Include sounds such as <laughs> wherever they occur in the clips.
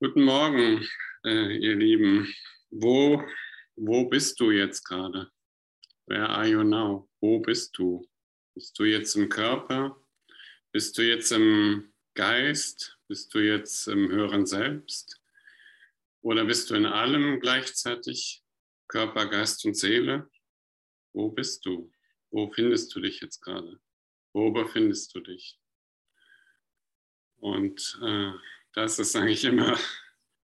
Guten Morgen, äh, ihr Lieben. Wo, wo bist du jetzt gerade? Where are you now? Wo bist du? Bist du jetzt im Körper? Bist du jetzt im Geist? Bist du jetzt im höheren Selbst? Oder bist du in allem gleichzeitig? Körper, Geist und Seele? Wo bist du? Wo findest du dich jetzt gerade? Wo befindest du dich? Und äh, das ist eigentlich immer,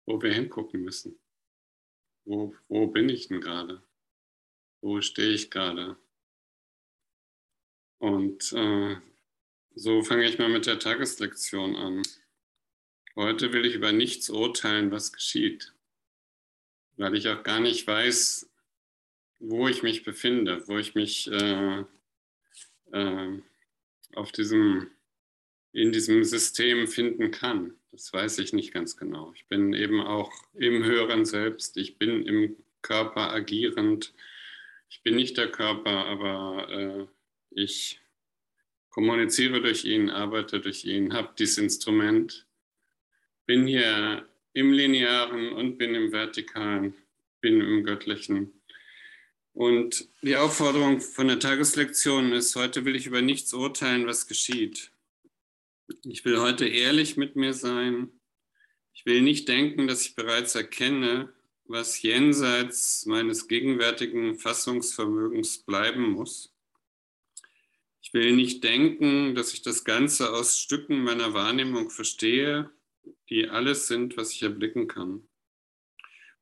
wo wir hingucken müssen. Wo, wo bin ich denn gerade? Wo stehe ich gerade? Und äh, so fange ich mal mit der Tageslektion an. Heute will ich über nichts urteilen, was geschieht, weil ich auch gar nicht weiß, wo ich mich befinde, wo ich mich äh, äh, auf diesem, in diesem System finden kann. Das weiß ich nicht ganz genau. Ich bin eben auch im höheren Selbst. Ich bin im Körper agierend. Ich bin nicht der Körper, aber äh, ich kommuniziere durch ihn, arbeite durch ihn, habe dieses Instrument, bin hier im Linearen und bin im Vertikalen, bin im Göttlichen. Und die Aufforderung von der Tageslektion ist, heute will ich über nichts urteilen, was geschieht. Ich will heute ehrlich mit mir sein. Ich will nicht denken, dass ich bereits erkenne, was jenseits meines gegenwärtigen Fassungsvermögens bleiben muss. Ich will nicht denken, dass ich das Ganze aus Stücken meiner Wahrnehmung verstehe, die alles sind, was ich erblicken kann.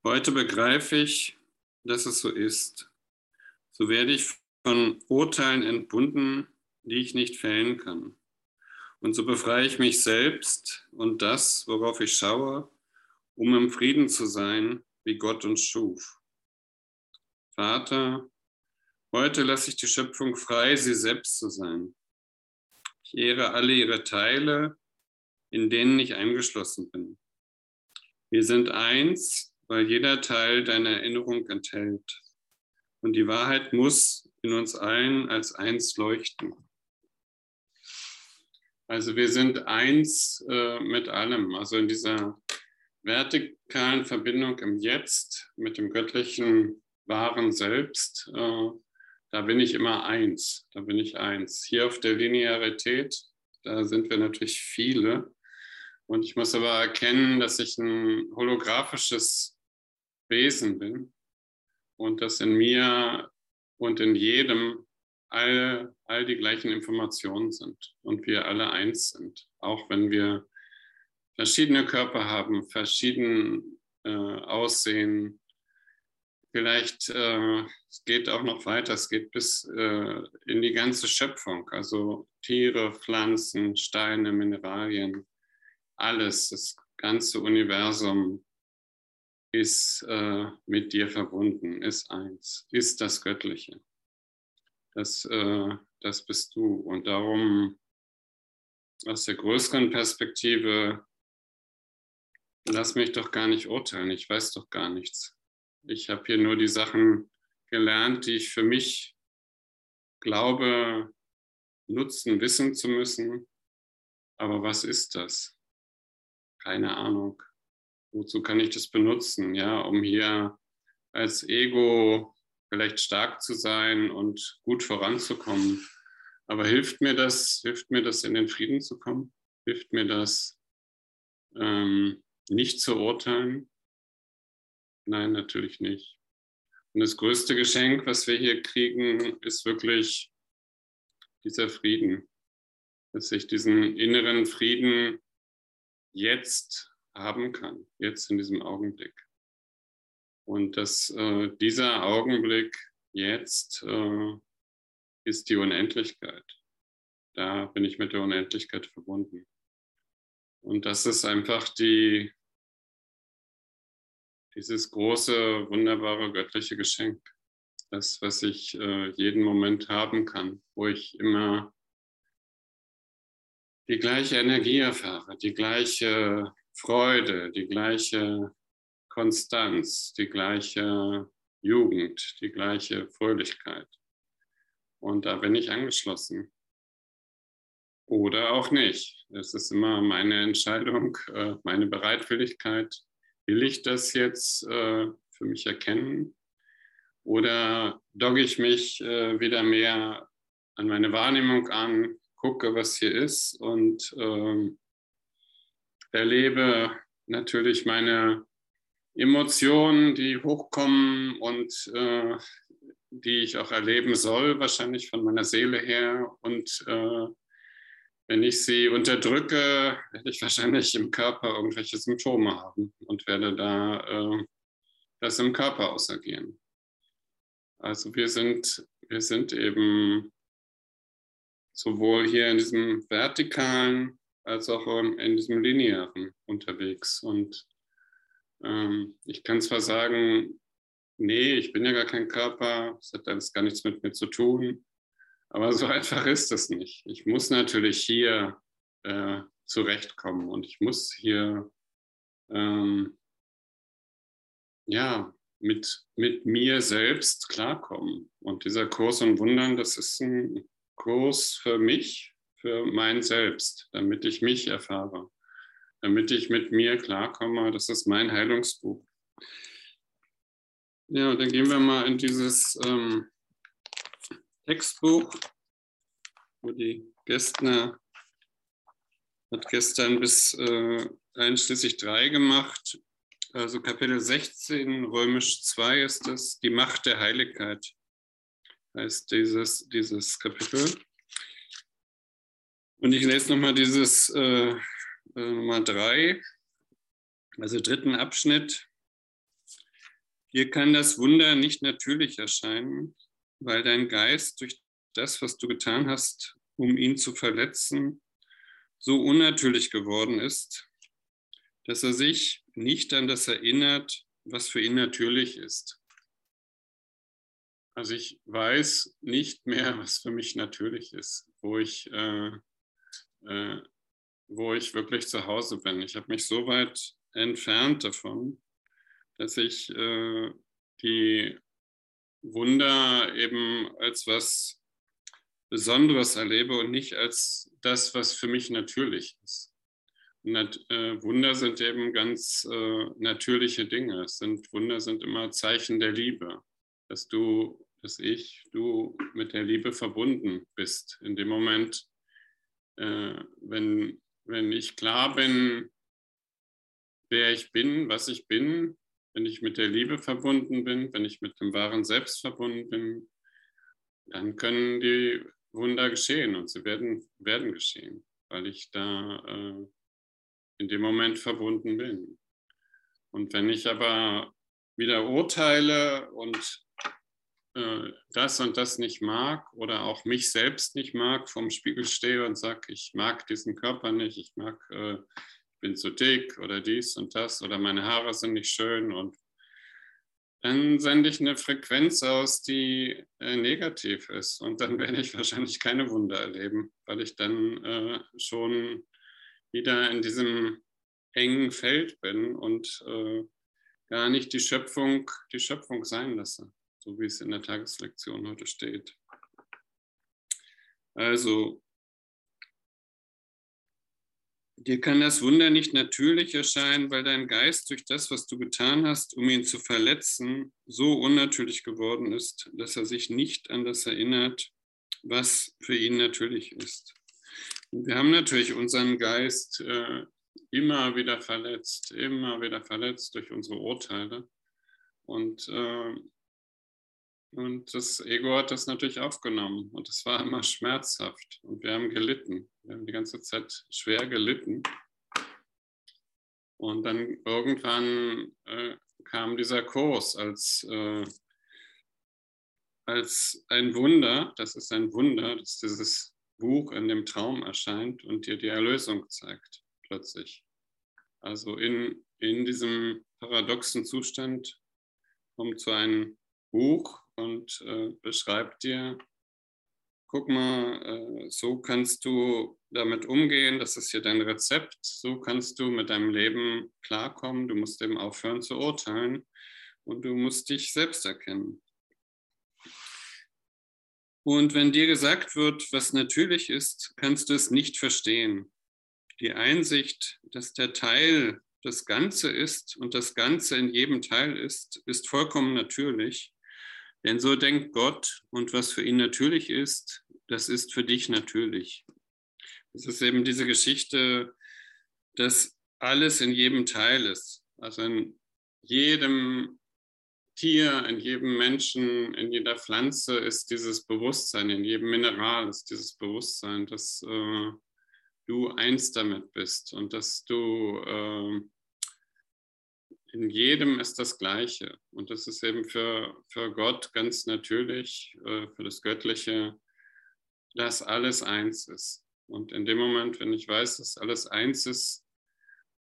Heute begreife ich, dass es so ist. So werde ich von Urteilen entbunden, die ich nicht fällen kann. Und so befreie ich mich selbst und das, worauf ich schaue, um im Frieden zu sein, wie Gott uns schuf. Vater, heute lasse ich die Schöpfung frei, sie selbst zu sein. Ich ehre alle ihre Teile, in denen ich eingeschlossen bin. Wir sind eins, weil jeder Teil deine Erinnerung enthält. Und die Wahrheit muss in uns allen als eins leuchten. Also wir sind eins äh, mit allem, also in dieser vertikalen Verbindung im Jetzt mit dem göttlichen wahren Selbst, äh, da bin ich immer eins, da bin ich eins. Hier auf der Linearität, da sind wir natürlich viele. Und ich muss aber erkennen, dass ich ein holographisches Wesen bin und dass in mir und in jedem all, all die gleichen Informationen sind und wir alle eins sind, auch wenn wir verschiedene Körper haben, verschieden äh, aussehen. Vielleicht äh, es geht auch noch weiter, es geht bis äh, in die ganze Schöpfung, also Tiere, Pflanzen, Steine, Mineralien, alles, das ganze Universum ist äh, mit dir verbunden, ist eins, ist das Göttliche das, äh, das bist du. Und darum aus der größeren Perspektive, lass mich doch gar nicht urteilen, ich weiß doch gar nichts. Ich habe hier nur die Sachen gelernt, die ich für mich glaube, nutzen, wissen zu müssen. Aber was ist das? Keine Ahnung. Wozu kann ich das benutzen? Ja, um hier als Ego vielleicht stark zu sein und gut voranzukommen. Aber hilft mir das, hilft mir das in den Frieden zu kommen? Hilft mir das ähm, nicht zu urteilen? Nein, natürlich nicht. Und das größte Geschenk, was wir hier kriegen, ist wirklich dieser Frieden. Dass ich diesen inneren Frieden jetzt haben kann, jetzt in diesem Augenblick. Und dass äh, dieser Augenblick jetzt äh, ist die Unendlichkeit. Da bin ich mit der Unendlichkeit verbunden. Und das ist einfach die, dieses große, wunderbare göttliche Geschenk. Das, was ich äh, jeden Moment haben kann, wo ich immer die gleiche Energie erfahre, die gleiche Freude, die gleiche Konstanz, die gleiche Jugend, die gleiche Fröhlichkeit. Und da bin ich angeschlossen. Oder auch nicht. Es ist immer meine Entscheidung, <laughs> äh, meine Bereitwilligkeit. Will ich das jetzt äh, für mich erkennen? Oder dogge ich mich äh, wieder mehr an meine Wahrnehmung an, gucke, was hier ist und ähm, erlebe natürlich meine Emotionen, die hochkommen und äh, die ich auch erleben soll, wahrscheinlich von meiner Seele her. Und äh, wenn ich sie unterdrücke, werde ich <laughs> wahrscheinlich im Körper irgendwelche Symptome haben und werde da äh, das im Körper ausagieren. Also wir sind, wir sind eben sowohl hier in diesem vertikalen als auch in diesem linearen unterwegs. Und ähm, ich kann zwar sagen, nee, ich bin ja gar kein Körper, das hat alles gar nichts mit mir zu tun, aber so <laughs> einfach ist es nicht. Ich muss natürlich hier äh, zurechtkommen und ich muss hier ähm, ja, mit, mit mir selbst klarkommen. Und dieser Kurs und Wundern, das ist ein Kurs für mich, für mein Selbst, damit ich mich erfahre damit ich mit mir klarkomme. Das ist mein Heilungsbuch. Ja, dann gehen wir mal in dieses ähm, Textbuch, wo die Gästner hat gestern bis äh, einschließlich drei gemacht. Also Kapitel 16, römisch 2 ist es, die Macht der Heiligkeit heißt dieses, dieses Kapitel. Und ich lese nochmal dieses äh, äh, Nummer drei, also dritten Abschnitt. Hier kann das Wunder nicht natürlich erscheinen, weil dein Geist durch das, was du getan hast, um ihn zu verletzen, so unnatürlich geworden ist, dass er sich nicht an das erinnert, was für ihn natürlich ist. Also ich weiß nicht mehr, was für mich natürlich ist, wo ich äh, äh, wo ich wirklich zu Hause bin. Ich habe mich so weit entfernt davon, dass ich äh, die Wunder eben als was Besonderes erlebe und nicht als das, was für mich natürlich ist. Nat äh, Wunder sind eben ganz äh, natürliche Dinge. Es sind, Wunder sind immer Zeichen der Liebe, dass du, dass ich, du mit der Liebe verbunden bist. In dem Moment, äh, wenn wenn ich klar bin, wer ich bin, was ich bin, wenn ich mit der Liebe verbunden bin, wenn ich mit dem wahren Selbst verbunden bin, dann können die Wunder geschehen und sie werden, werden geschehen, weil ich da äh, in dem Moment verbunden bin. Und wenn ich aber wieder urteile und äh, das und das nicht mag oder auch mich selbst nicht mag, vorm Spiegel stehe und sage, ich mag diesen Körper nicht, ich mag, äh, bin zu dick oder dies und das oder meine Haare sind nicht schön und dann sende ich eine Frequenz aus, die äh, negativ ist und dann <laughs> werde ich wahrscheinlich keine Wunder erleben, weil ich dann äh, schon wieder in diesem engen Feld bin und äh, gar nicht die Schöpfung, die Schöpfung sein lasse so wie es in der Tageslektion heute steht. Also, dir kann das Wunder nicht natürlich erscheinen, weil dein Geist durch das, was du getan hast, um ihn zu verletzen, so unnatürlich geworden ist, dass er sich nicht an das erinnert, was für ihn natürlich ist. Wir haben natürlich unseren Geist äh, immer wieder verletzt, immer wieder verletzt durch unsere Urteile. Und äh, und das Ego hat das natürlich aufgenommen und es war immer schmerzhaft und wir haben gelitten. Wir haben die ganze Zeit schwer gelitten. Und dann irgendwann äh, kam dieser Kurs als, äh, als ein Wunder. Das ist ein Wunder, dass dieses Buch in dem Traum erscheint und dir die Erlösung zeigt, plötzlich. Also in, in diesem paradoxen Zustand kommt so ein Buch, und äh, beschreibt dir, guck mal, äh, so kannst du damit umgehen, das ist hier dein Rezept, so kannst du mit deinem Leben klarkommen, du musst eben aufhören zu urteilen und du musst dich selbst erkennen. Und wenn dir gesagt wird, was natürlich ist, kannst du es nicht verstehen. die Einsicht, dass der Teil das Ganze ist und das Ganze in jedem Teil ist, ist vollkommen natürlich. Denn so denkt Gott und was für ihn natürlich ist, das ist für dich natürlich. Es ist eben diese Geschichte, dass alles in jedem Teil ist. Also in jedem Tier, in jedem Menschen, in jeder Pflanze ist dieses Bewusstsein, in jedem Mineral ist dieses Bewusstsein, dass äh, du eins damit bist und dass du äh, in jedem ist das Gleiche. Und das ist eben für, für Gott ganz natürlich, äh, für das Göttliche, dass alles eins ist. Und in dem Moment, wenn ich weiß, dass alles eins ist,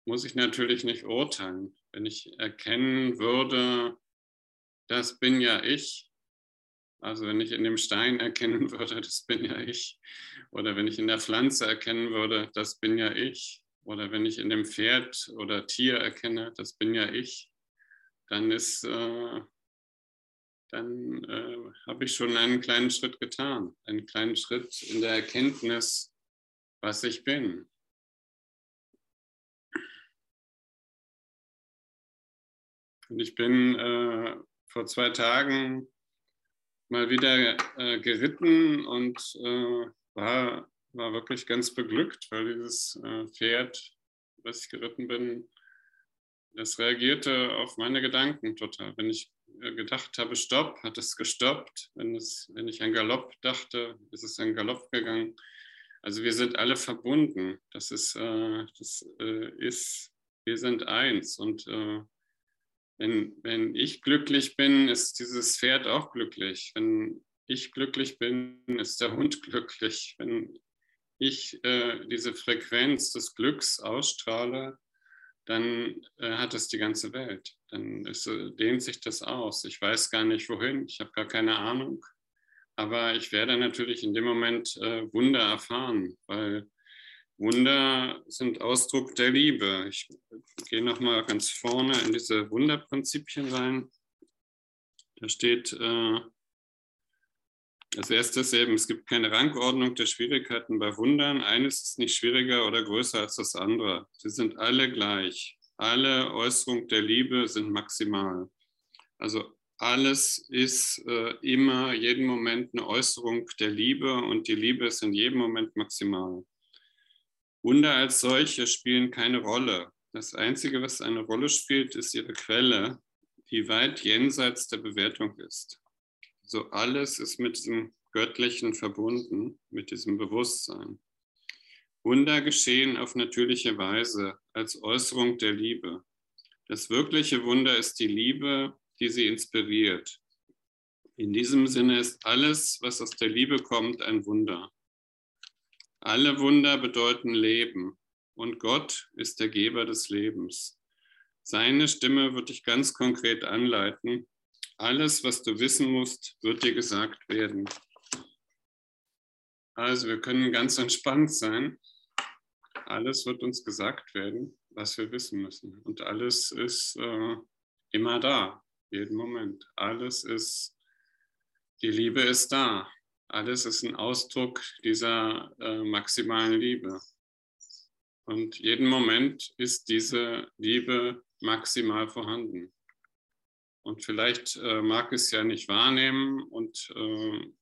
muss ich natürlich nicht urteilen. Wenn ich erkennen würde, das bin ja ich, also wenn ich in dem Stein <laughs> erkennen würde, das bin ja ich, oder wenn ich in der Pflanze erkennen würde, das bin ja ich, oder wenn ich in dem Pferd oder Tier erkenne, das bin ja ich, dann ist, äh, dann äh, habe ich schon einen kleinen Schritt getan, einen kleinen Schritt in der Erkenntnis, was ich bin. Und ich bin äh, vor zwei Tagen mal wieder äh, geritten und äh, war war wirklich ganz beglückt, weil dieses äh, Pferd, was ich geritten bin, das reagierte auf meine Gedanken total. Wenn ich äh, gedacht habe, stopp, hat es gestoppt. Wenn, es, wenn ich an Galopp dachte, ist es an Galopp gegangen. Also wir sind alle verbunden. Das ist, äh, das ist wir sind eins. Und wenn, wenn ich glücklich bin, ist dieses Pferd auch glücklich. Wenn ich glücklich bin, ist der Hund <laughs> glücklich. Wenn ich äh, diese Frequenz des Glücks ausstrahle, dann äh, hat es die ganze Welt. Dann ist, äh, dehnt sich das aus. Ich weiß gar nicht wohin, ich habe gar keine Ahnung. Aber ich werde natürlich in dem Moment äh, Wunder erfahren, weil Wunder sind Ausdruck der Liebe. Ich gehe nochmal ganz vorne in diese Wunderprinzipien rein. Da steht, äh, als erstes eben, es gibt keine Rangordnung der Schwierigkeiten bei Wundern. Eines ist nicht schwieriger oder größer als das andere. Sie sind alle gleich. Alle Äußerungen der Liebe sind maximal. Also alles ist äh, immer, jeden Moment eine Äußerung der Liebe und die Liebe ist in jedem Moment maximal. Wunder als solche spielen keine Rolle. Das Einzige, was eine Rolle spielt, ist ihre Quelle, die weit jenseits der Bewertung ist. So alles ist mit diesem Göttlichen verbunden, mit diesem Bewusstsein. Wunder geschehen auf natürliche Weise als Äußerung der Liebe. Das wirkliche Wunder ist die Liebe, die sie inspiriert. In diesem Sinne ist alles, was aus der Liebe kommt, ein Wunder. Alle Wunder bedeuten Leben und Gott ist der Geber des Lebens. Seine Stimme wird dich ganz konkret anleiten, alles, was du wissen musst, wird dir gesagt werden. Also wir können ganz entspannt sein. Alles wird uns gesagt werden, was wir wissen müssen. Und alles ist äh, immer da, jeden Moment. Alles ist, die Liebe ist da. Alles ist ein Ausdruck dieser äh, maximalen Liebe. Und jeden Moment ist diese Liebe maximal vorhanden. Und vielleicht äh, mag es ja nicht wahrnehmen und äh,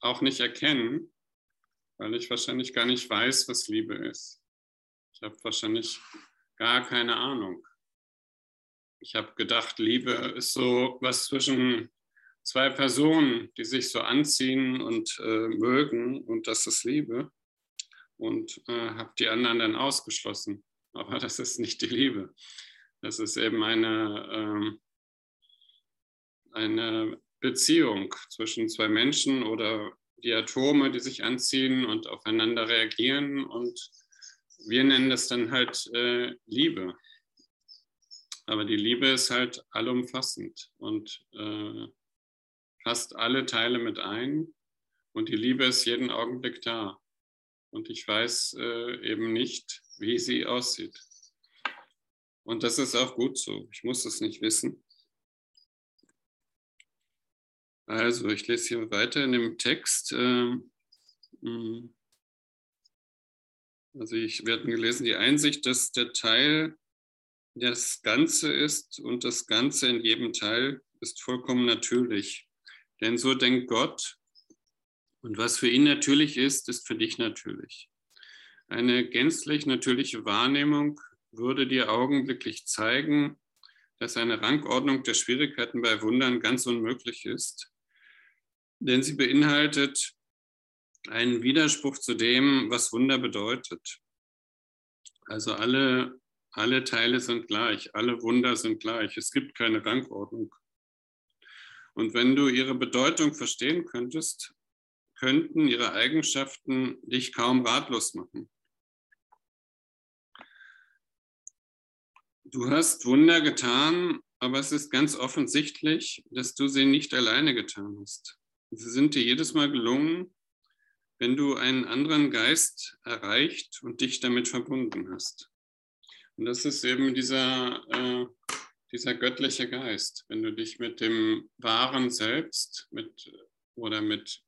auch nicht erkennen, weil ich wahrscheinlich gar nicht weiß, was Liebe ist. Ich habe wahrscheinlich gar keine Ahnung. Ich habe gedacht, Liebe ist so was zwischen zwei Personen, die sich so anziehen und äh, mögen und das ist Liebe. Und äh, habe die anderen dann ausgeschlossen. Aber <laughs> das ist nicht die Liebe. Das ist eben eine ähm, eine Beziehung zwischen zwei Menschen oder die Atome, die sich anziehen und aufeinander reagieren. Und wir nennen das dann halt äh, Liebe. Aber die Liebe ist halt allumfassend und äh, fasst alle Teile mit ein. Und die Liebe ist jeden Augenblick da. Und ich weiß äh, eben nicht, wie sie aussieht. Und das ist auch gut so. Ich muss es nicht wissen. Also, ich lese hier weiter in dem Text. Ähm, hm. Also ich werde gelesen, die Einsicht, dass der Teil das Ganze ist und das Ganze in jedem Teil ist vollkommen natürlich. Denn so denkt Gott und was für ihn natürlich ist, ist für dich natürlich. Eine gänzlich natürliche Wahrnehmung würde dir augenblicklich zeigen, dass eine Rangordnung der Schwierigkeiten bei Wundern ganz unmöglich ist, denn sie beinhaltet einen Widerspruch zu dem, was Wunder bedeutet. Also alle, alle Teile sind gleich, alle Wunder sind gleich. Es gibt keine Rangordnung. Und wenn du ihre Bedeutung verstehen könntest, könnten ihre Eigenschaften dich kaum ratlos machen. Du hast Wunder getan, aber es ist ganz offensichtlich, dass du sie nicht alleine getan hast. Sie sind dir jedes Mal gelungen, wenn du einen anderen Geist erreicht und dich damit verbunden hast. Und das ist eben dieser, äh, dieser göttliche Geist. Wenn du dich mit dem wahren Selbst mit, oder mit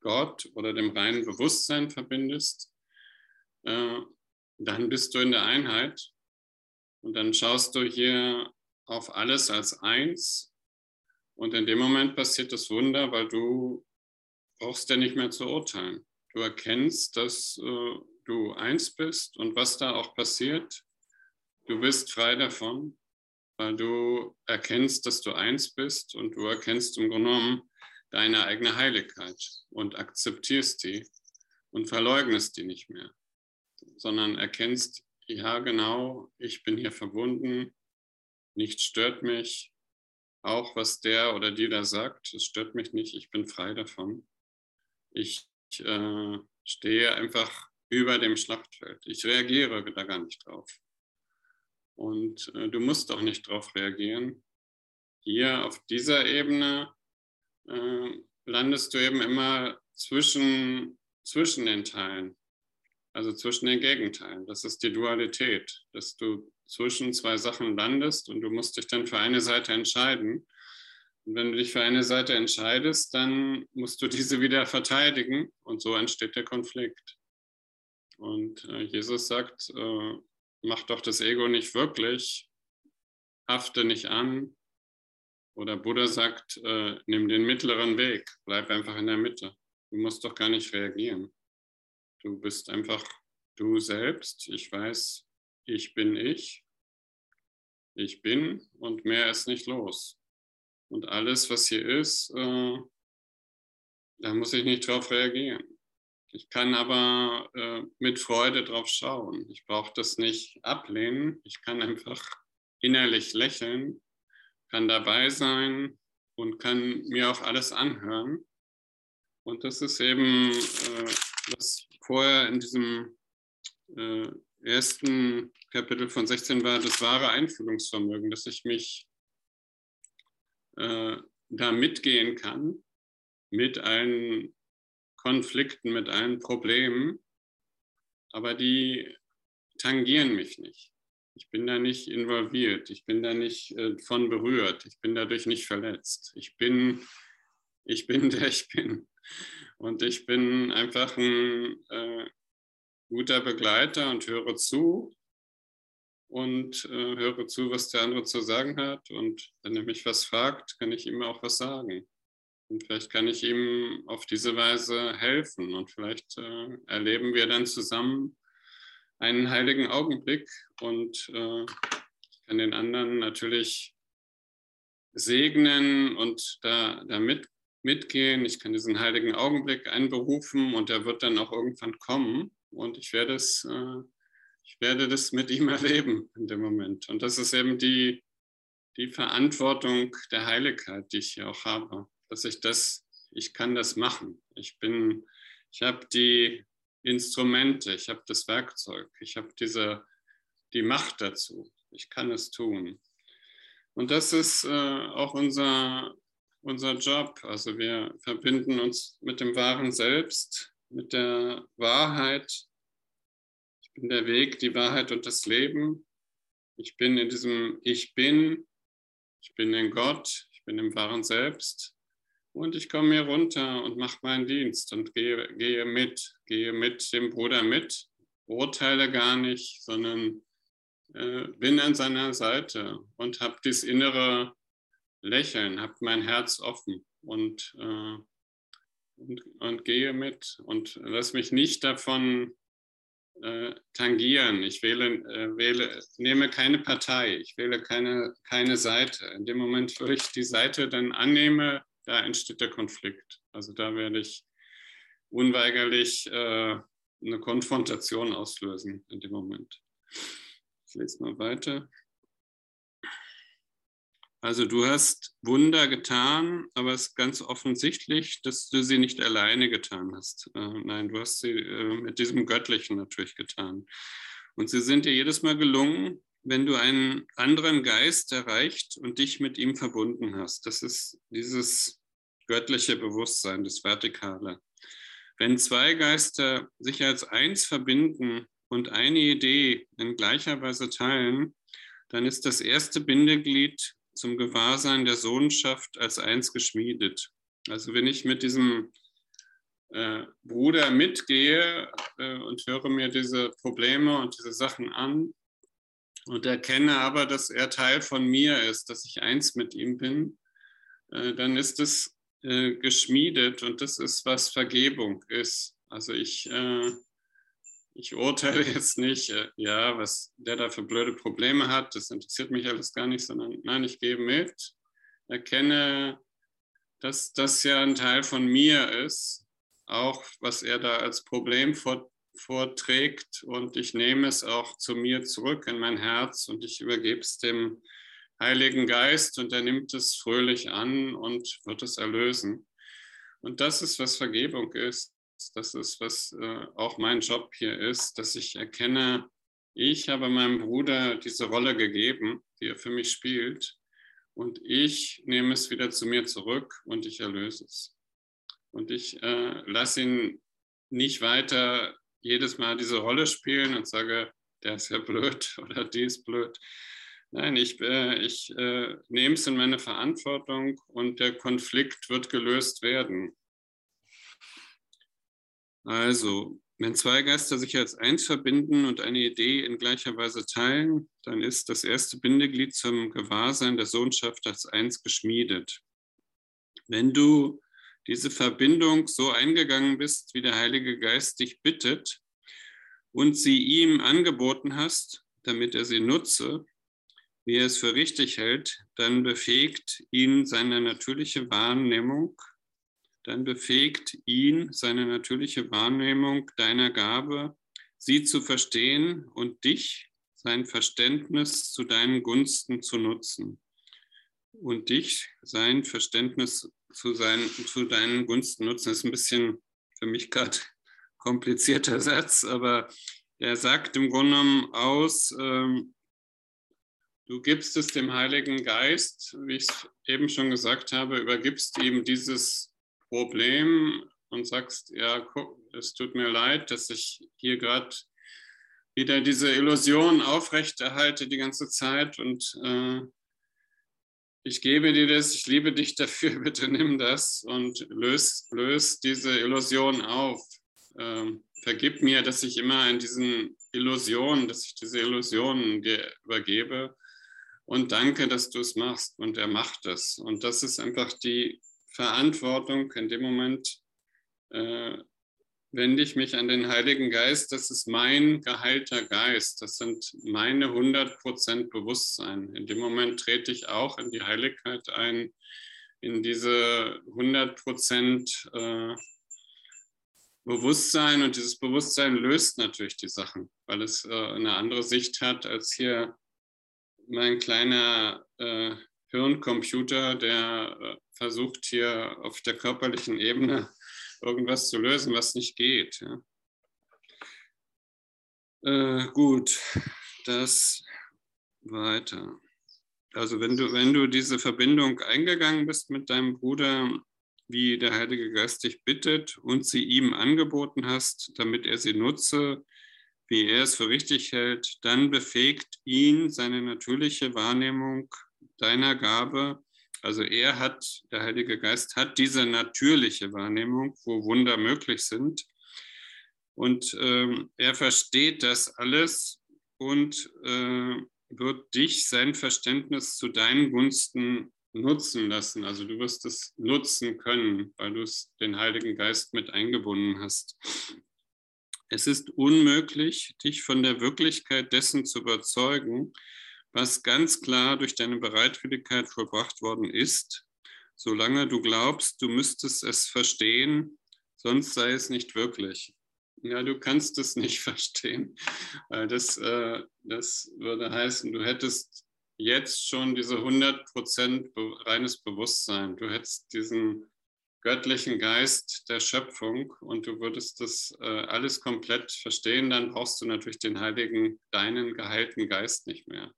Gott oder dem reinen Bewusstsein verbindest, äh, dann bist du in der Einheit und dann schaust du hier auf alles als eins und in dem Moment passiert das Wunder, weil du brauchst ja nicht mehr zu urteilen. Du erkennst, dass äh, du eins bist und was da auch passiert, du bist frei davon, weil du erkennst, dass du eins bist und du erkennst im Grunde genommen deine eigene Heiligkeit und akzeptierst die und verleugnest die nicht mehr, sondern erkennst, ja genau, ich bin hier verbunden, nichts stört mich, auch was der oder die da sagt, es stört mich nicht, ich bin frei davon. Ich äh, stehe einfach über dem Schlachtfeld. Ich reagiere da gar nicht drauf. Und äh, du musst auch nicht drauf reagieren. Hier auf dieser Ebene äh, landest du eben immer zwischen, zwischen den Teilen, also zwischen den Gegenteilen. Das ist die Dualität, dass du zwischen zwei Sachen landest und du musst dich dann für eine Seite entscheiden. Und wenn du dich für eine Seite entscheidest, dann musst du diese wieder verteidigen und so entsteht der Konflikt. Und äh, Jesus sagt, äh, mach doch das Ego nicht wirklich, hafte nicht an. Oder Buddha sagt, äh, nimm den mittleren Weg, bleib einfach in der Mitte. Du musst doch gar nicht reagieren. Du bist einfach du selbst. Ich weiß, ich bin ich. Ich bin und mehr ist nicht los. Und alles, was hier ist, äh, da muss ich nicht drauf reagieren. Ich kann aber äh, mit Freude drauf schauen. Ich brauche das nicht ablehnen. Ich kann einfach innerlich lächeln, kann dabei sein und kann mir auch alles anhören. Und das ist eben, äh, was vorher in diesem äh, ersten Kapitel von 16 war, das wahre Einfühlungsvermögen, dass ich mich äh, da mitgehen kann mit allen Konflikten, mit allen Problemen, aber die tangieren mich nicht. Ich bin da nicht involviert, ich bin da nicht äh, von berührt, ich bin dadurch nicht verletzt. Ich bin, ich bin <laughs> der ich bin. Und ich bin einfach ein äh, guter Begleiter und höre zu und äh, höre zu, was der andere zu sagen hat. Und wenn er mich was fragt, kann ich ihm auch was sagen. Und vielleicht kann ich ihm auf diese Weise helfen. Und vielleicht äh, erleben wir dann zusammen einen heiligen Augenblick. Und äh, ich kann den anderen natürlich segnen und da, da mit, mitgehen. Ich kann diesen heiligen Augenblick einberufen und er wird dann auch irgendwann kommen. Und ich werde es äh, ich werde das mit ihm <laughs> erleben in dem Moment. Und das ist eben die, die Verantwortung der Heiligkeit, die ich hier auch habe, dass ich das, ich kann das machen. Ich bin, ich habe die Instrumente, ich habe das Werkzeug, ich habe diese, die Macht dazu. Ich kann es tun. Und das ist äh, auch unser, unser Job. Also wir verbinden uns mit dem wahren Selbst, mit der Wahrheit, ich bin der Weg, die Wahrheit und das Leben. Ich bin in diesem Ich bin. Ich bin in Gott. Ich bin im wahren Selbst. Und ich komme hier runter und mache meinen Dienst und gehe, gehe mit, gehe mit dem Bruder mit urteile gar nicht, sondern äh, bin an seiner Seite und habe dieses innere Lächeln, habe mein Herz offen und, äh, und, und, gehe mit und lass mich nicht davon äh, tangieren. Ich wähle, äh, wähle, nehme keine Partei, ich wähle keine, keine Seite. In dem Moment, wo ich die Seite dann annehme, da entsteht der Konflikt. Also da werde ich unweigerlich äh, eine Konfrontation auslösen in dem Moment. Ich lese mal weiter. Also du hast Wunder getan, aber es ist ganz offensichtlich, dass du sie nicht alleine getan hast. Äh, nein, du hast sie äh, mit diesem Göttlichen natürlich getan. Und sie sind dir jedes Mal gelungen, wenn du einen anderen Geist erreicht und dich mit ihm verbunden hast. Das ist dieses göttliche Bewusstsein, das Vertikale. Wenn zwei Geister sich als eins verbinden und eine Idee in gleicher Weise teilen, dann ist das erste Bindeglied zum Gewahrsein der Sohnschaft als eins geschmiedet. Also wenn ich mit diesem äh, Bruder mitgehe äh, und höre mir diese Probleme und diese Sachen an und erkenne aber, dass er Teil von mir ist, dass ich eins mit ihm bin, äh, dann ist es äh, geschmiedet und das ist, was Vergebung ist. Also ich, äh, ich urteile jetzt nicht, äh, ja, was der da für blöde Probleme hat, das interessiert mich alles gar nicht, sondern nein, ich gebe mit, erkenne, dass das ja ein Teil von mir ist, auch was er da als Problem vor, vorträgt und ich nehme es auch zu mir zurück in mein Herz und ich übergebe es dem Heiligen Geist und er nimmt es fröhlich an und wird es erlösen. Und das ist, was Vergebung ist. Das ist, was äh, auch mein Job hier ist, dass ich erkenne, ich habe meinem Bruder diese Rolle gegeben, die er für mich spielt. Und ich nehme es wieder zu mir zurück und ich erlöse es. Und ich äh, lasse ihn nicht weiter jedes Mal diese Rolle spielen und sage, der ist ja blöd <laughs> oder die ist blöd, Nein, ich, äh, ich äh, nehme es in meine Verantwortung und der Konflikt wird gelöst werden. Also, wenn zwei Geister sich als eins verbinden und eine Idee in gleicher Weise teilen, dann ist das erste Bindeglied zum Gewahrsein der Sohnschaft als eins geschmiedet. Wenn du diese Verbindung so eingegangen bist, wie der Heilige Geist dich bittet und sie ihm angeboten hast, damit er sie nutze, wie er es für richtig hält, dann befähigt ihn seine natürliche Wahrnehmung, dann befähigt ihn seine natürliche Wahrnehmung deiner Gabe, sie zu verstehen und dich, sein Verständnis zu deinen Gunsten zu nutzen. Und dich, sein Verständnis zu, sein, zu deinen Gunsten nutzen, das ist ein bisschen für mich gerade <laughs> komplizierter Satz, aber er sagt im Grunde genommen aus, ähm, Du gibst es dem Heiligen Geist, wie ich es eben schon gesagt habe, übergibst ihm dieses Problem und sagst, ja, guck, es tut mir leid, dass ich hier gerade wieder diese Illusion aufrechterhalte die ganze Zeit und äh, ich gebe dir das, ich liebe dich <laughs> dafür, bitte nimm das und löst lös diese Illusion auf. Ähm, vergib mir, dass ich immer in diesen Illusionen, dass ich diese Illusionen dir übergebe und danke, dass du es machst. Und er macht es. Und das ist einfach die Verantwortung in dem Moment, äh, wende ich mich an den Heiligen Geist. Das ist mein geheilter Geist. Das sind meine 100% Bewusstsein. In dem Moment trete ich auch in die Heiligkeit ein, in diese 100% äh, Bewusstsein. Und dieses Bewusstsein löst natürlich die Sachen, weil es äh, eine andere Sicht hat als hier mein kleiner äh, Hirncomputer, der äh, versucht hier auf der körperlichen Ebene irgendwas zu lösen, was nicht geht. Ja. Äh, gut, das weiter. Also wenn du, wenn du diese Verbindung eingegangen bist mit deinem Bruder, wie der Heilige Geist dich bittet und sie ihm angeboten hast, damit er sie nutze, wie er es für richtig hält, dann befähigt ihn seine natürliche Wahrnehmung deiner Gabe. Also er hat, der Heilige Geist hat diese natürliche Wahrnehmung, wo Wunder möglich sind. Und ähm, er versteht das alles und äh, wird dich, sein Verständnis zu deinen Gunsten nutzen lassen. Also du wirst es nutzen können, weil du den Heiligen Geist mit eingebunden hast. Es ist unmöglich, dich von der Wirklichkeit dessen zu überzeugen, was ganz klar durch deine Bereitwilligkeit vollbracht worden ist, solange du glaubst, du müsstest es verstehen, sonst sei es nicht wirklich. Ja, du kannst es nicht <laughs> verstehen, das, äh, das würde heißen, du hättest jetzt schon diese 100% reines Bewusstsein. Du hättest diesen göttlichen Geist der Schöpfung und du würdest das äh, alles komplett verstehen, dann brauchst du natürlich den heiligen, deinen geheilten Geist nicht mehr.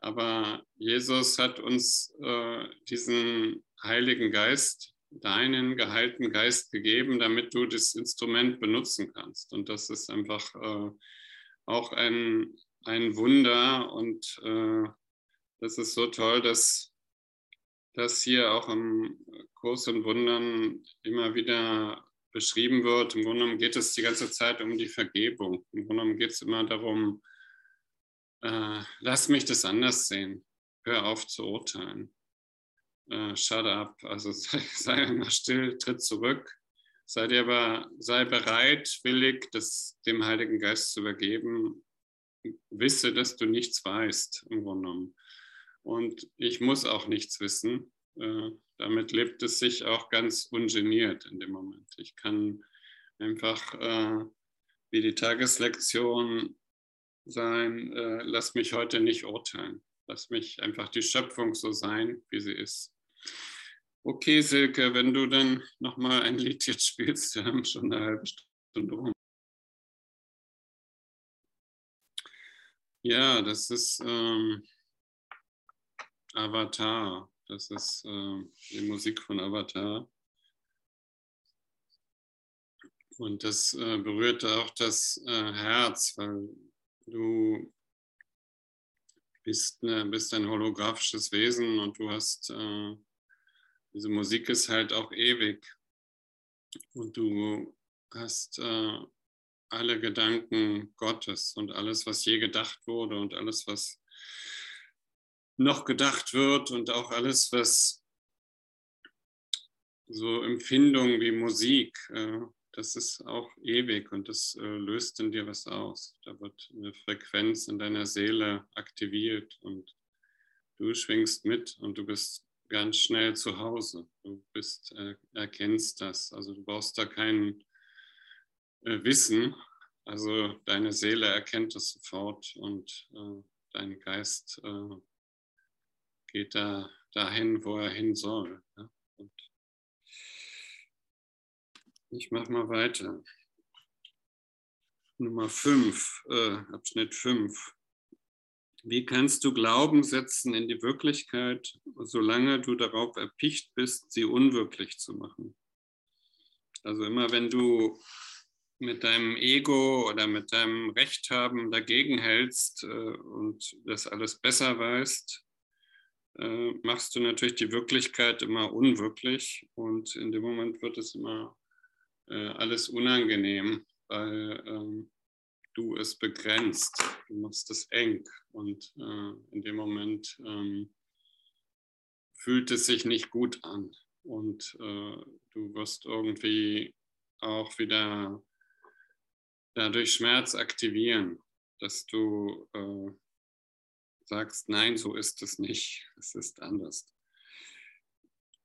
Aber Jesus hat uns äh, diesen heiligen Geist, deinen geheilten Geist gegeben, damit du das Instrument benutzen kannst. Und das ist einfach äh, auch ein, ein Wunder und äh, das ist so toll, dass das hier auch im Kurs und Wundern immer wieder beschrieben wird. Im Grunde genommen geht es die ganze Zeit um die Vergebung. Im Grunde genommen geht es immer darum, äh, lass mich das anders sehen. Hör auf zu urteilen. Äh, shut up. Also <laughs> sei, sei immer still, tritt zurück. Sei dir aber, sei bereit, willig, das dem Heiligen Geist zu übergeben. Wisse, dass du nichts weißt, im Grunde genommen. Und ich muss auch nichts wissen. Äh, damit lebt es sich auch ganz ungeniert in dem Moment. Ich kann einfach äh, wie die Tageslektion sein, äh, lass mich heute nicht urteilen. Lass mich einfach die Schöpfung so sein, wie sie ist. Okay, Silke, wenn du dann nochmal ein Lied <laughs> jetzt spielst, wir haben schon eine halbe Stunde rum. Ja, das ist ähm, Avatar. Das ist äh, die Musik von Avatar. Und das äh, berührt auch das äh, Herz, weil du bist, ne, bist ein holographisches Wesen und du hast, äh, diese Musik ist halt auch ewig. Und du hast äh, alle Gedanken Gottes und alles, was je gedacht wurde und alles, was noch gedacht wird und auch alles, was so Empfindungen wie Musik, äh, das ist auch ewig und das äh, löst in dir was aus. Da wird eine Frequenz in deiner Seele aktiviert und du schwingst mit und du bist ganz schnell zu Hause. Du bist, äh, erkennst das. Also du brauchst da kein Wissen. Also deine Seele erkennt das sofort und dein Geist geht da dahin, wo er hin soll. Ja? Ich mache mal weiter. Nummer 5, äh, Abschnitt 5. Wie kannst du Glauben setzen in die Wirklichkeit, solange du darauf erpicht bist, sie unwirklich zu machen? Also immer wenn du mit deinem Ego oder mit deinem Recht haben dagegen hältst äh, und das alles besser weißt, äh, machst du natürlich die Wirklichkeit immer unwirklich und in dem Moment wird es immer äh, alles unangenehm, weil ähm, du es begrenzt, du machst es eng und äh, in dem Moment ähm, fühlt es sich nicht gut an und äh, du wirst irgendwie auch wieder dadurch Schmerz aktivieren, dass du äh, sagst, nein, so ist es nicht, es ist anders.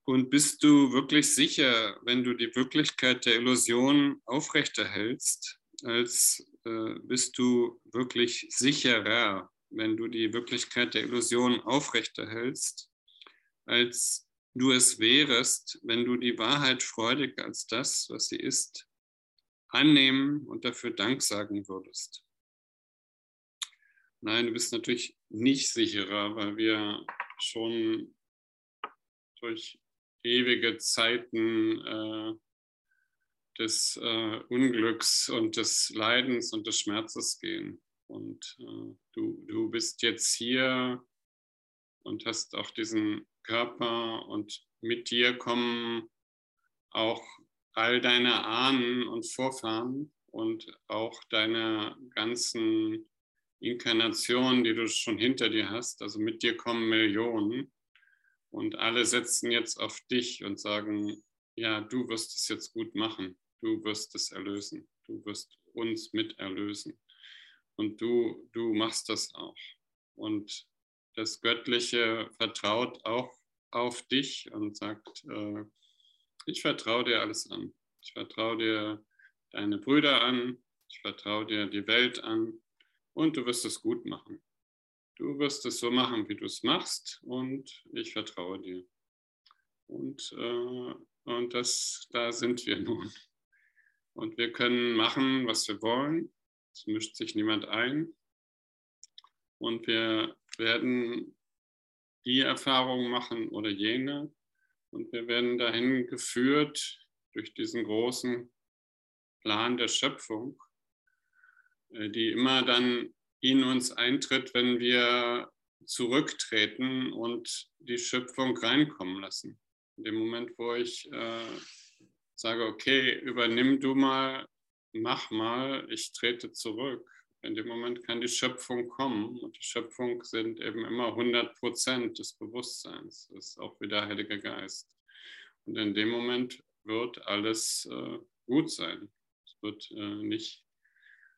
Und bist du wirklich sicher, wenn du die Wirklichkeit der Illusion aufrechterhältst, als äh, bist du wirklich sicherer, wenn du die Wirklichkeit der Illusion aufrechterhältst, als du es wärest, wenn du die Wahrheit freudig als das, was sie ist, annehmen und dafür Dank sagen würdest. Nein, du bist natürlich nicht sicherer, weil wir schon durch ewige Zeiten äh, des äh, Unglücks und des Leidens und des Schmerzes gehen. Und äh, du, du bist jetzt hier und hast auch diesen Körper und mit dir kommen auch all deine Ahnen und Vorfahren und auch deine ganzen Inkarnationen, die du schon hinter dir hast. Also mit dir kommen Millionen und alle setzen jetzt auf dich und sagen, ja, du wirst es jetzt gut machen, du wirst es erlösen, du wirst uns mit erlösen und du, du machst das auch. Und das Göttliche vertraut auch auf dich und sagt, äh, ich vertraue dir alles an. Ich vertraue dir deine Brüder an, ich vertraue dir die Welt an und du wirst es gut machen. Du wirst es so machen, wie du es machst und ich vertraue dir. Und, äh, und das, da sind wir nun. Und wir können machen, was wir wollen. Es mischt sich niemand ein. Und wir werden die Erfahrung machen oder jene. Und wir werden dahin geführt durch diesen großen Plan der Schöpfung, die immer dann in uns eintritt, wenn wir zurücktreten und die Schöpfung reinkommen lassen. In dem Moment, wo ich äh, sage, okay, übernimm du mal, mach mal, ich trete zurück. In dem Moment kann die Schöpfung kommen und die Schöpfung sind eben immer 100 Prozent des Bewusstseins. Das ist auch wieder Heiliger Geist. Und in dem Moment wird alles äh, gut sein. Es wird äh, nicht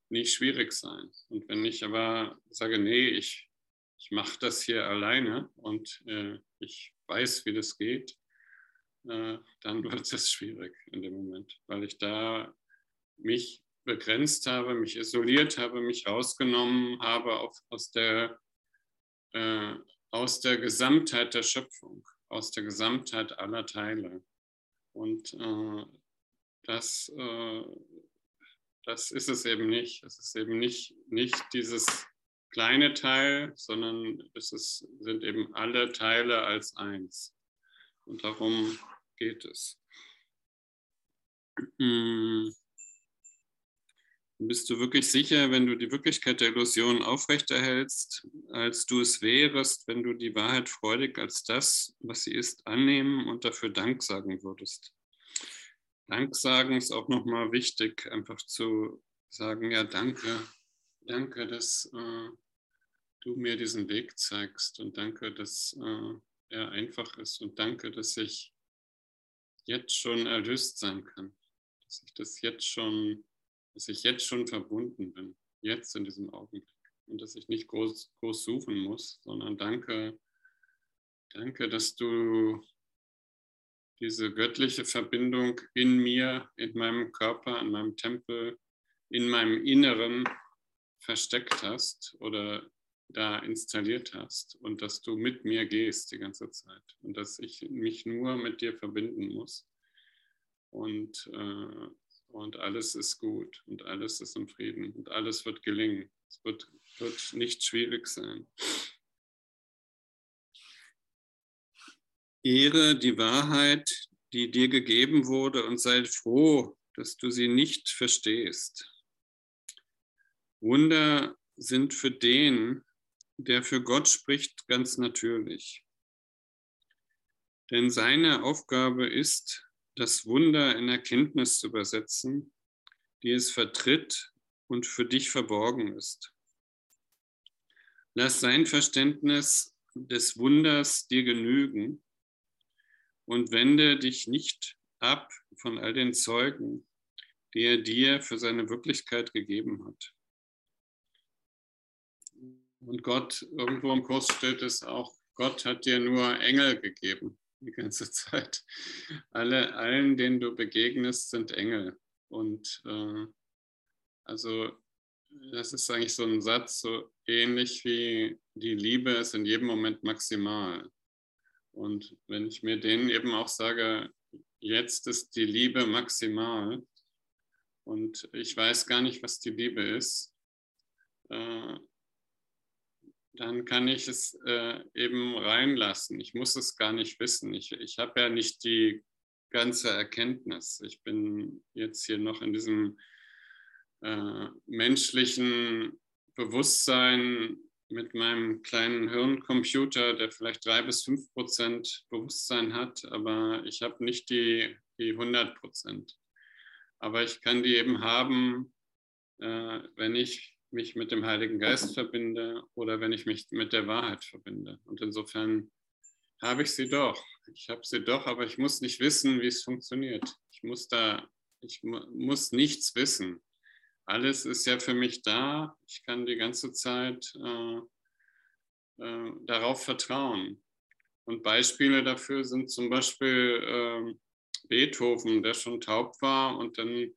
nicht schwierig sein. Und wenn ich aber sage, nee, ich, ich mache das hier alleine und äh, ich weiß, wie das geht, äh, dann <laughs> wird es schwierig in dem Moment, weil ich da mich begrenzt habe, mich isoliert habe, mich rausgenommen habe auf, aus, der, äh, aus der Gesamtheit der Schöpfung, aus der Gesamtheit aller Teile. Und äh, das äh, das ist es eben nicht. Es ist eben nicht, nicht dieses kleine Teil, sondern es ist, sind eben alle Teile als eins. Und darum geht es. <clears throat> Hm. Bist du wirklich sicher, wenn du die Wirklichkeit der Illusion aufrechterhältst, als du es wärest, wenn du die Wahrheit freudig als das, was sie ist, annehmen und dafür Dank sagen würdest? Dank sagen ist auch nochmal wichtig, einfach zu sagen, ja, danke, danke, dass äh, du mir diesen Weg zeigst und danke, dass äh, er einfach ist und danke, dass ich jetzt schon erlöst sein kann, dass ich das jetzt schon, dass ich jetzt schon verbunden bin, jetzt in diesem Augenblick. Und dass ich nicht groß, groß suchen muss, sondern danke, danke, dass du diese göttliche Verbindung in mir, in meinem Körper, in meinem Tempel, in meinem Inneren versteckt hast oder da installiert hast und dass du mit mir gehst die ganze Zeit und dass ich mich nur mit dir verbinden muss und, äh, und alles ist gut und alles ist im Frieden und alles wird gelingen. Es wird, wird nicht schwierig sein. Ehre die Wahrheit, die dir gegeben wurde und sei froh, dass du sie nicht verstehst. Wunder sind für den, der für Gott spricht, ganz natürlich. Denn seine Aufgabe ist, das Wunder in Erkenntnis zu übersetzen, die es vertritt und für dich verborgen ist. Lass sein Verständnis des Wunders dir genügen und wende dich nicht ab von all den Zeugen, die er dir für seine Wirklichkeit gegeben hat. Und Gott, irgendwo im Kurs steht es auch, Gott hat dir nur Engel gegeben die ganze Zeit. Alle, allen, denen du begegnest, sind Engel. Und äh, also das ist eigentlich so ein Satz, so ähnlich wie die Liebe ist in jedem Moment maximal. Und wenn ich mir denen eben auch sage, jetzt ist die Liebe maximal und ich weiß gar nicht, was die Liebe ist, äh, dann kann ich es äh, eben reinlassen. Ich muss es gar nicht wissen. Ich, ich habe ja nicht die ganze Erkenntnis. Ich bin jetzt hier noch in diesem äh, menschlichen Bewusstsein mit meinem kleinen Hirncomputer, der vielleicht drei bis fünf Prozent Bewusstsein hat, aber ich habe nicht die, die 100 Prozent. Aber ich kann die eben haben äh, wenn ich mich mit dem Heiligen Geist verbinde oder wenn ich mich mit der Wahrheit verbinde. Und insofern habe ich sie doch. Ich habe sie doch, aber ich muss nicht wissen, wie es funktioniert. Ich muss da, ich mu muss nichts wissen. Alles ist ja für mich da. Ich kann die ganze Zeit äh, äh, darauf vertrauen. Und Beispiele dafür sind zum Beispiel äh, Beethoven, der schon taub war und dann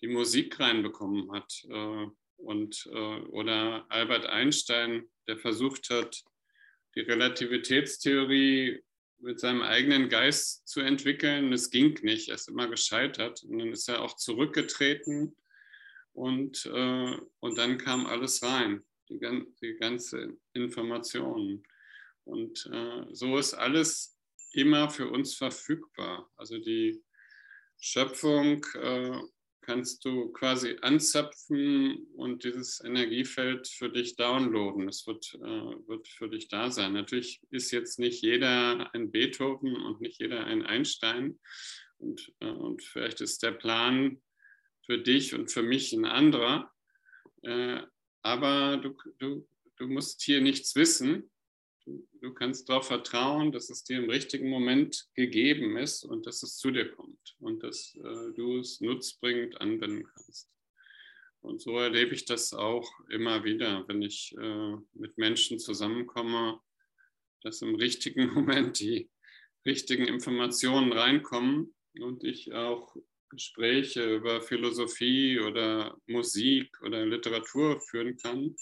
die Musik reinbekommen hat. Äh, und, äh, oder Albert Einstein, der versucht hat, die Relativitätstheorie mit seinem eigenen Geist zu entwickeln. Es ging nicht, er ist immer gescheitert. Und dann ist er auch zurückgetreten und, äh, und dann kam alles rein, die, die ganze Information. Und äh, so ist alles immer für uns verfügbar. Also die Schöpfung äh, kannst du quasi anzapfen und dieses Energiefeld für dich downloaden. Es wird, äh, wird für dich da sein. Natürlich ist jetzt nicht jeder ein Beethoven und nicht jeder ein Einstein. Und, äh, und vielleicht ist der Plan für dich und für mich ein anderer. Äh, aber du, du, du musst hier nichts wissen. Du, du kannst darauf vertrauen, dass es dir im richtigen Moment gegeben ist und dass es zu dir kommt und dass äh, du es nutzbringend anwenden kannst. Und so erlebe ich das auch immer wieder, wenn ich äh, mit Menschen zusammenkomme, dass im richtigen <laughs> Moment die richtigen Informationen reinkommen und ich auch Gespräche über Philosophie oder Musik oder Literatur führen kann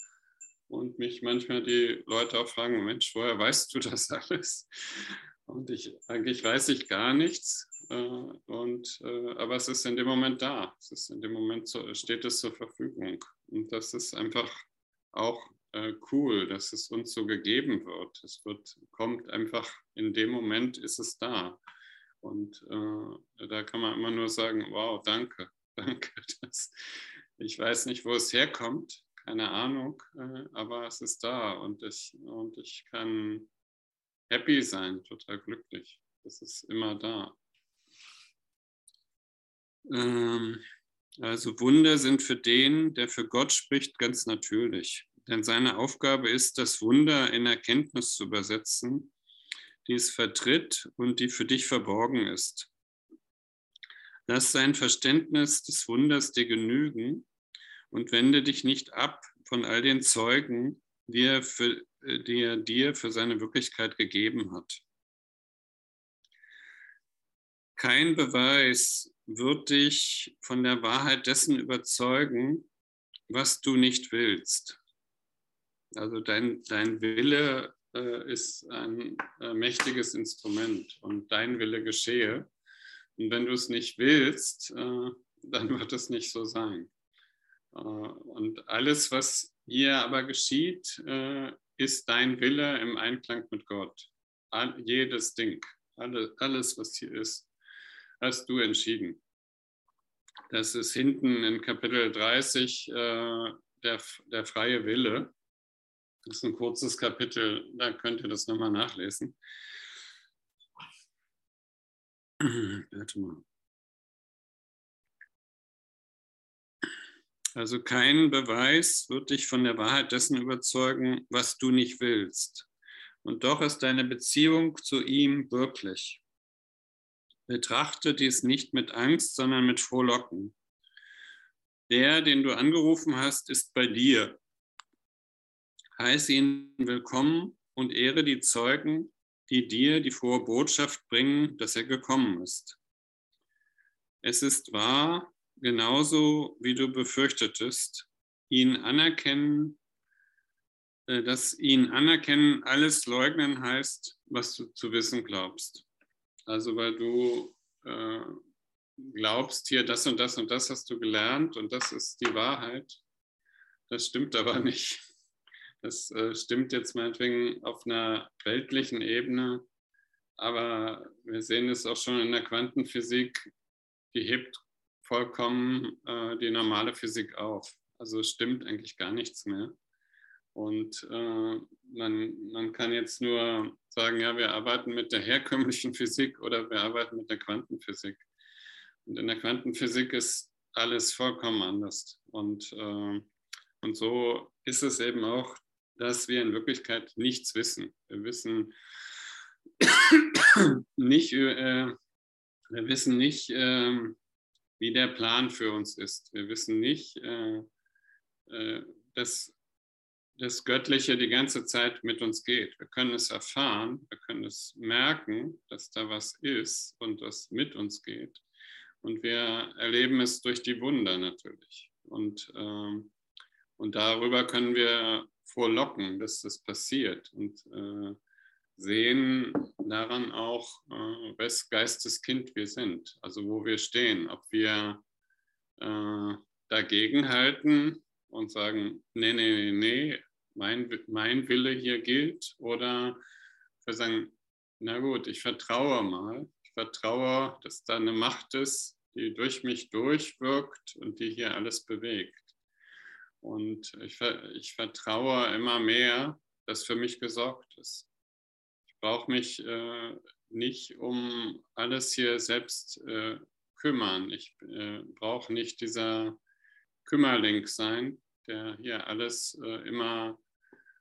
und mich manchmal die Leute auch fragen, Mensch, woher weißt du das alles? Und ich, eigentlich weiß ich gar nichts, äh, und, äh, aber es ist in dem Moment da. Es ist in dem Moment so, steht es zur Verfügung. Und das ist einfach auch äh, cool, dass es uns so gegeben wird. Es wird, kommt einfach, in dem Moment ist es da. Und äh, da kann man immer nur sagen, wow, danke, <laughs> danke. Das, ich weiß nicht, wo es herkommt, keine Ahnung, äh, aber es ist da und ich, und ich kann happy sein, total glücklich. Es ist immer da. Ähm, also Wunder sind für den, der für Gott spricht, ganz natürlich. Denn seine Aufgabe ist, das Wunder in Erkenntnis zu übersetzen, die es vertritt und die für dich verborgen ist. Lass sein Verständnis des Wunders dir genügen und wende dich nicht ab von all den Zeugen, die er, für, die er dir für seine Wirklichkeit gegeben hat. Kein Beweis wird dich von der Wahrheit dessen überzeugen, was du nicht willst. Also dein, dein Wille äh, ist ein äh, mächtiges Instrument und dein Wille geschehe. Und wenn du es nicht willst, äh, <laughs> dann wird es nicht so sein. Äh, und alles, was hier aber geschieht, äh, ist dein Wille im Einklang mit Gott. jedes Ding, alles, was hier ist, hast du entschieden. Das ist hinten in Kapitel 30 äh, der, der freie Wille. Das ist ein kurzes Kapitel, da könnt ihr das nochmal nachlesen. <clears throat> Warte mal. Also kein Beweis wird dich von der Wahrheit dessen überzeugen, was du nicht willst. Und doch ist deine Beziehung zu ihm wirklich. Betrachte dies nicht mit Angst, sondern mit Frohlocken. Der, den du angerufen hast, ist bei dir. Heiße ihn willkommen und ehre die Zeugen, die dir die frohe Botschaft bringen, dass er gekommen ist. Es ist wahr, genauso wie du befürchtetest, ihn anerkennen, äh, dass ihn anerkennen alles leugnen heißt, was du zu wissen glaubst. Also weil du äh, glaubst, hier das und das und das hast du gelernt und das ist die Wahrheit. Das stimmt aber nicht. Das äh, stimmt jetzt meinetwegen auf einer weltlichen Ebene, aber wir sehen es auch schon in der Quantenphysik, die hebt vollkommen äh, die normale Physik auf. Also stimmt eigentlich gar nichts mehr. Und äh, man, man kann jetzt nur sagen, ja, wir arbeiten mit der herkömmlichen Physik oder wir arbeiten mit der Quantenphysik. Und in der Quantenphysik ist alles vollkommen anders. Und, äh, und so ist es eben auch, dass wir in Wirklichkeit nichts wissen. Wir wissen <coughs> nicht, äh, wir wissen nicht, äh, wie der Plan für uns ist. Wir wissen nicht, äh, äh, dass das Göttliche die ganze Zeit mit uns geht. Wir können es erfahren, wir können es merken, dass da was ist und das mit uns geht. Und wir erleben es durch die Wunder natürlich. Und, ähm, und darüber können wir vorlocken, dass das passiert und äh, sehen daran auch, äh, wes Geisteskind wir sind, also wo wir stehen, ob wir äh, dagegen halten und sagen, nee, nee, nee, nee, mein, mein Wille hier gilt oder wir sagen, na gut, ich vertraue mal, ich vertraue, dass da eine Macht ist, die durch mich durchwirkt und die hier alles bewegt. Und ich, ich vertraue immer mehr, dass für mich gesorgt ist. Ich brauche mich äh, nicht um alles hier selbst äh, kümmern. Ich äh, brauche nicht dieser Kümmerling sein, der hier alles äh, immer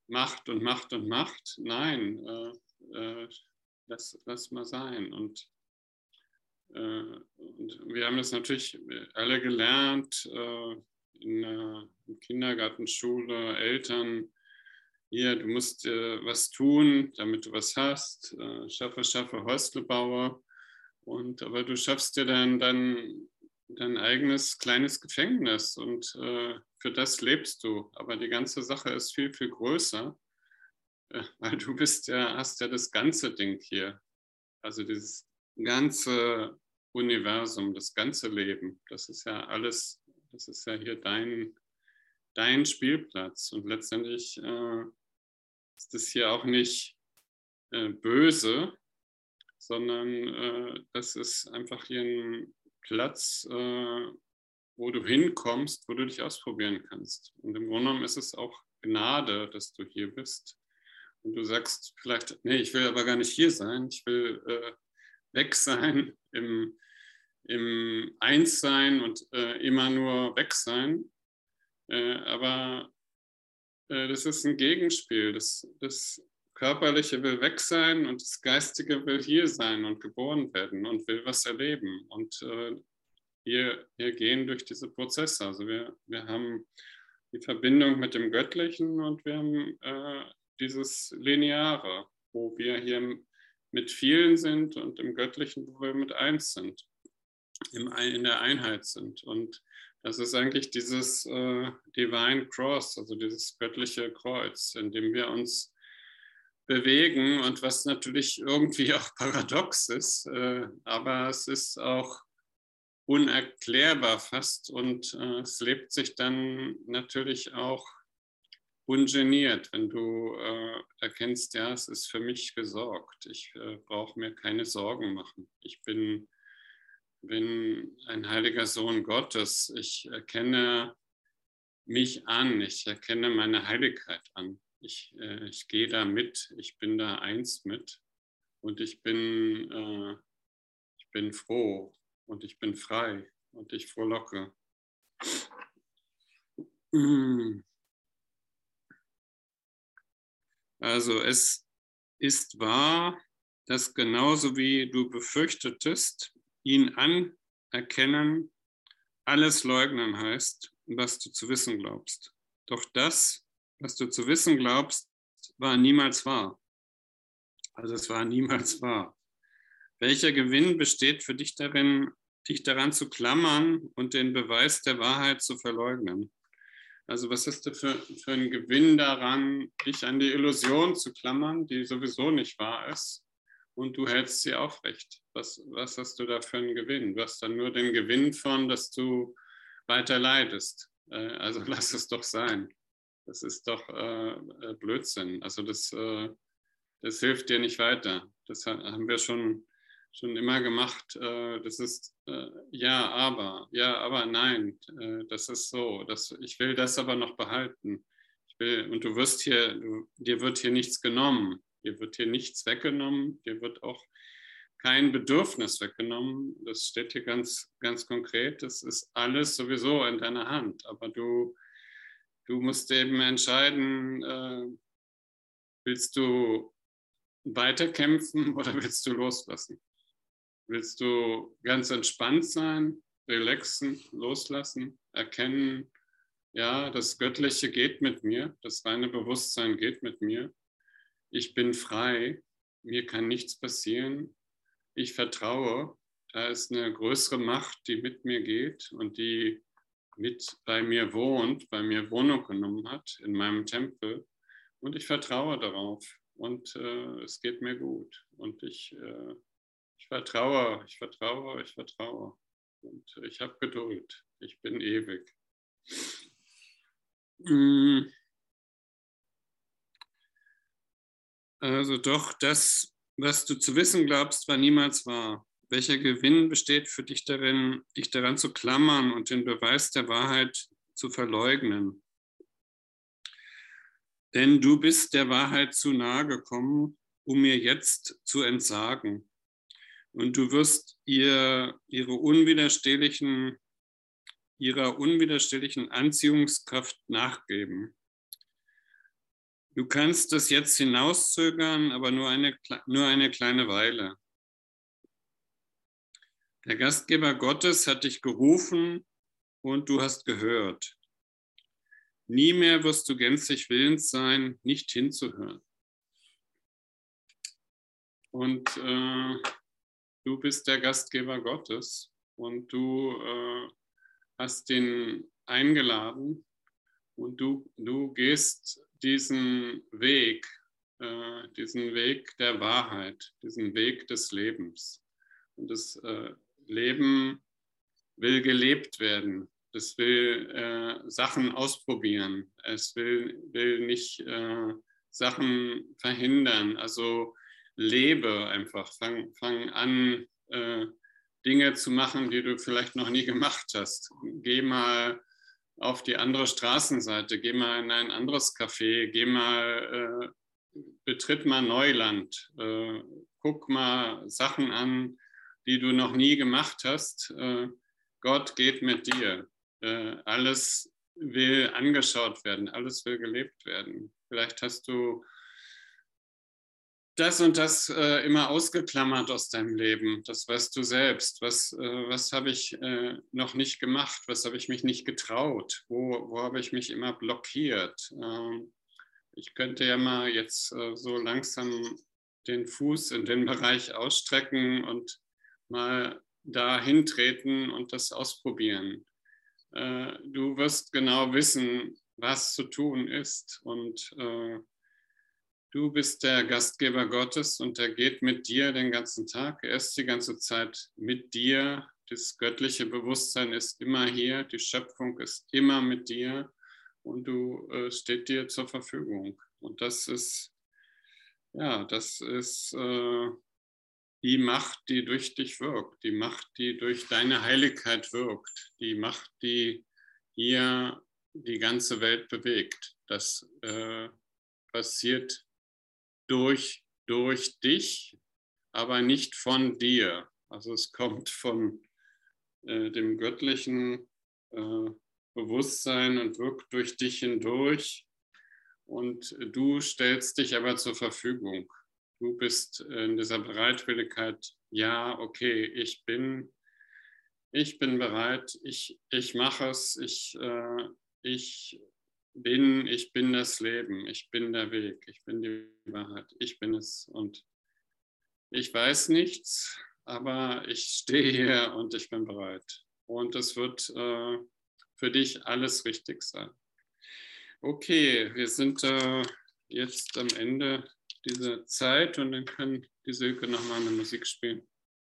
macht und macht und macht. Nein, äh, äh, lass, lass mal sein. Und, und, wir haben das natürlich alle gelernt in der Kindergarten, Schule, Eltern. Hier, du musst was tun, damit du was hast. Äh, schaffe, schaffe, Häuslebauer. Und aber du schaffst dir dann, dann dein eigenes kleines Gefängnis und äh, für das lebst du. Aber die ganze Sache ist viel, viel größer, äh, <laughs> weil du bist ja, hast ja das ganze Ding hier. Also dieses ganze Universum, das ganze Leben, das ist ja alles, das ist ja hier dein, dein Spielplatz. Und letztendlich äh, ist das hier auch nicht äh, böse, sondern äh, das ist einfach hier ein Platz, äh, wo du hinkommst, wo du dich ausprobieren kannst. Und im Grunde genommen ist es auch Gnade, dass du hier bist. Und du sagst vielleicht, nee, ich will aber gar nicht hier sein, ich will äh, weg sein, im, im Einssein und äh, immer nur weg sein. Äh, aber äh, das ist ein Gegenspiel. Das, das Körperliche will weg sein und das Geistige will hier sein und geboren werden und will was erleben. Und äh, wir, wir gehen durch diese Prozesse. Also wir, wir haben die Verbindung mit dem Göttlichen und wir haben äh, dieses Lineare, wo wir hier mit vielen sind und im Göttlichen, wo wir mit eins sind, im, in der Einheit sind. Und das ist eigentlich dieses äh, Divine Cross, also dieses göttliche Kreuz, in dem wir uns bewegen und was natürlich irgendwie <laughs> auch paradox ist, äh, aber es ist auch unerklärbar fast und äh, es lebt sich dann natürlich auch ungeniert, wenn du äh, erkennst, ja, es ist für mich gesorgt. Ich äh, brauche mir keine Sorgen machen. Ich bin, bin ein heiliger Sohn Gottes. Ich erkenne mich an. Ich erkenne meine Heiligkeit an ich, äh, ich gehe da mit, ich bin da eins mit und ich bin, äh, ich bin froh und ich bin frei und ich frohlocke. Also es ist wahr, dass genauso wie du befürchtetest, ihn anerkennen, alles leugnen heißt, was du zu wissen glaubst. Doch das was du zu wissen glaubst, war niemals wahr. Also es war niemals wahr. Welcher Gewinn besteht für dich darin, dich daran zu klammern und den Beweis der Wahrheit zu verleugnen? Also was ist da für, für ein Gewinn daran, dich an die Illusion zu klammern, die sowieso nicht wahr ist, und du hältst sie aufrecht? Was, was hast du da für einen Gewinn? Du hast dann nur den Gewinn von, dass du weiter leidest. Äh, also <laughs> lass es doch sein. Das ist doch äh, äh, Blödsinn. Also das, äh, das hilft dir nicht weiter. Das haben wir schon, schon immer gemacht. Äh, das ist äh, ja, aber, ja, aber nein. Das ist so. Das, ich will das aber noch behalten. Ich will, und du wirst hier, du, dir wird hier nichts genommen. Dir wird hier nichts weggenommen. Dir wird auch kein Bedürfnis weggenommen. Das steht hier ganz, ganz konkret. Das ist alles sowieso in deiner Hand. Aber du, du musst eben entscheiden, äh, willst du weiterkämpfen <laughs> oder willst du loslassen? Willst du ganz entspannt sein, relaxen, loslassen, erkennen, ja, das Göttliche geht mit mir, das reine Bewusstsein geht mit mir. Ich bin frei, mir kann nichts passieren. Ich vertraue, da ist eine größere Macht, die mit mir geht und die mit bei mir wohnt, bei mir Wohnung genommen hat in meinem Tempel. Und ich vertraue darauf und äh, es geht mir gut. Und ich, äh, ich vertraue, ich vertraue, ich vertraue. Und ich habe Geduld. Ich bin ewig. Mm. Also doch, das, was du zu wissen glaubst, war niemals wahr. Welcher Gewinn besteht für dich darin, dich daran zu klammern und den Beweis der Wahrheit zu verleugnen? Denn du bist der Wahrheit zu nahe gekommen, um mir jetzt zu entsagen. Und du wirst ihr, ihre unwiderstehlichen, ihrer unwiderstehlichen Anziehungskraft nachgeben. Du kannst das jetzt hinauszögern, aber nur eine, nur eine kleine Weile. Der Gastgeber Gottes hat dich gerufen und du hast gehört. Nie mehr wirst du gänzlich willens sein, nicht hinzuhören. Und äh, du bist der Gastgeber Gottes und du äh, hast ihn eingeladen und du, du gehst diesen Weg, äh, diesen Weg der Wahrheit, diesen Weg des Lebens. Und das äh, Leben will gelebt werden. Es will äh, Sachen ausprobieren. Es will, will nicht äh, Sachen verhindern. Also lebe einfach. Fang, fang an, äh, Dinge zu machen, die du vielleicht noch nie gemacht hast. Geh mal auf die andere Straßenseite, geh mal in ein anderes Café, geh mal, äh, betritt mal Neuland, äh, guck mal Sachen an, die du noch nie gemacht hast. Äh, Gott geht mit dir. Äh, alles will angeschaut werden, alles will gelebt werden. Vielleicht hast du das und das äh, immer ausgeklammert aus deinem Leben. Das weißt du selbst. Was, äh, was habe ich äh, noch nicht gemacht? Was habe ich mich nicht getraut? Wo, wo habe ich mich immer blockiert? Ähm, ich könnte ja mal jetzt äh, so langsam den Fuß in den <laughs> Bereich ausstrecken und mal da hintreten und das ausprobieren. Äh, du wirst genau wissen, was zu tun ist und äh, Du bist der Gastgeber Gottes und er geht mit dir den ganzen Tag. Er ist die ganze Zeit mit dir. Das göttliche Bewusstsein ist immer hier. Die Schöpfung ist immer mit dir und du äh, steht dir zur Verfügung. Und das ist, ja, das ist äh, die Macht, die durch dich wirkt, die Macht, die durch deine Heiligkeit wirkt, die Macht, die hier die ganze Welt bewegt. Das äh, passiert durch, durch dich, aber nicht von dir. Also es kommt von äh, dem göttlichen äh, Bewusstsein und wirkt durch dich hindurch. Und du stellst dich aber zur Verfügung. Du bist in dieser Bereitwilligkeit, ja, okay, ich bin, ich bin bereit, ich, ich mache es, ich, äh, ich bin, ich bin das Leben, ich bin der Weg, ich bin die Wahrheit, ich bin es und ich weiß nichts, aber ich stehe hier und ich bin bereit. Und es wird äh, für dich alles richtig sein. Okay, wir sind äh, jetzt am Ende dieser Zeit und dann kann die Silke nochmal eine Musik spielen.